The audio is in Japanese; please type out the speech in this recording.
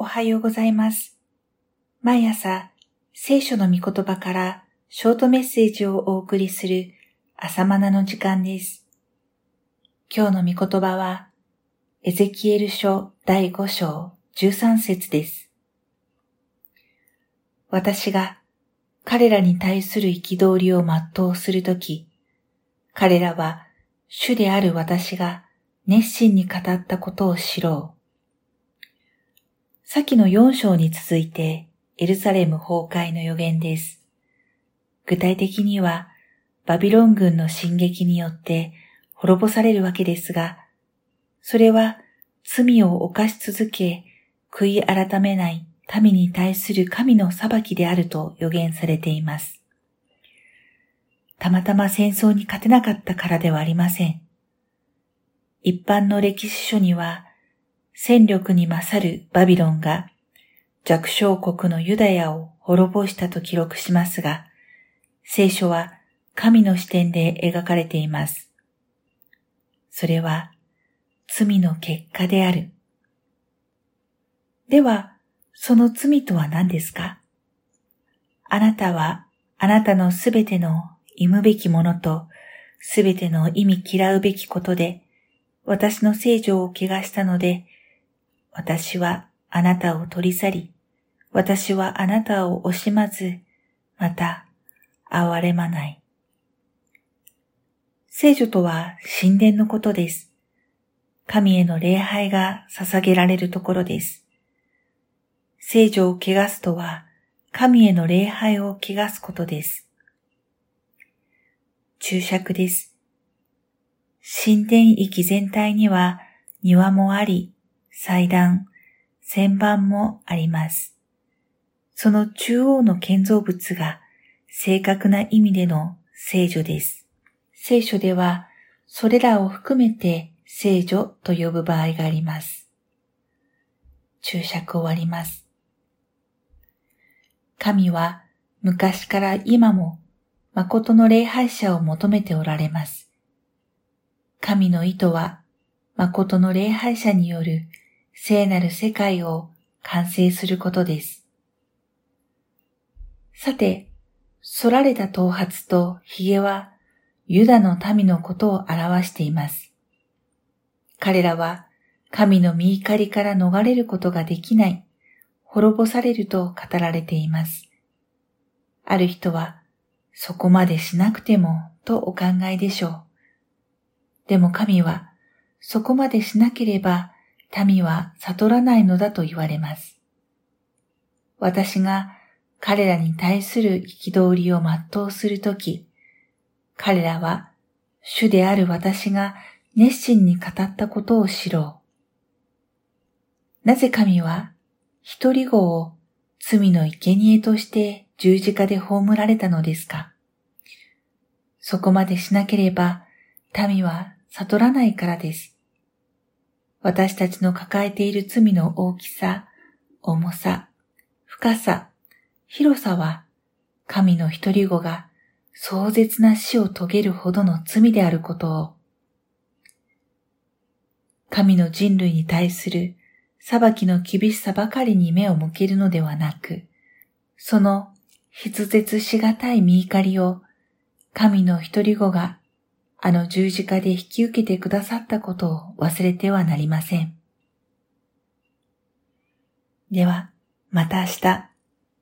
おはようございます。毎朝、聖書の御言葉からショートメッセージをお送りする朝マナの時間です。今日の御言葉は、エゼキエル書第5章13節です。私が彼らに対する憤りを全うするとき、彼らは主である私が熱心に語ったことを知ろう。先の4章に続いてエルサレム崩壊の予言です。具体的にはバビロン軍の進撃によって滅ぼされるわけですが、それは罪を犯し続け悔い改めない民に対する神の裁きであると予言されています。たまたま戦争に勝てなかったからではありません。一般の歴史書には戦力に勝るバビロンが弱小国のユダヤを滅ぼしたと記録しますが、聖書は神の視点で描かれています。それは罪の結果である。では、その罪とは何ですか？あなたはあなたのすべての忌むべきものとすべての意味嫌うべきことで私の聖女を汚したので私はあなたを取り去り、私はあなたを惜しまず、また、憐れまない。聖女とは神殿のことです。神への礼拝が捧げられるところです。聖女を汚すとは、神への礼拝を汚すことです。注釈です。神殿域全体には庭もあり、祭壇、旋盤もあります。その中央の建造物が正確な意味での聖女です。聖書ではそれらを含めて聖女と呼ぶ場合があります。注釈終わります。神は昔から今も誠の礼拝者を求めておられます。神の意図は誠の礼拝者による聖なる世界を完成することです。さて、反られた頭髪と髭はユダの民のことを表しています。彼らは神の見怒りから逃れることができない、滅ぼされると語られています。ある人は、そこまでしなくてもとお考えでしょう。でも神は、そこまでしなければ民は悟らないのだと言われます。私が彼らに対する憤りを全うするとき、彼らは主である私が熱心に語ったことを知ろう。なぜ神は一人子を罪の生贄として十字架で葬られたのですか？そこまでしなければ民は悟らないからです。私たちの抱えている罪の大きさ、重さ、深さ、広さは、神の一人子が壮絶な死を遂げるほどの罪であることを、神の人類に対する裁きの厳しさばかりに目を向けるのではなく、その筆絶しがたい見怒りを神の一人子があの十字架で引き受けてくださったことを忘れてはなりません。では、また明日。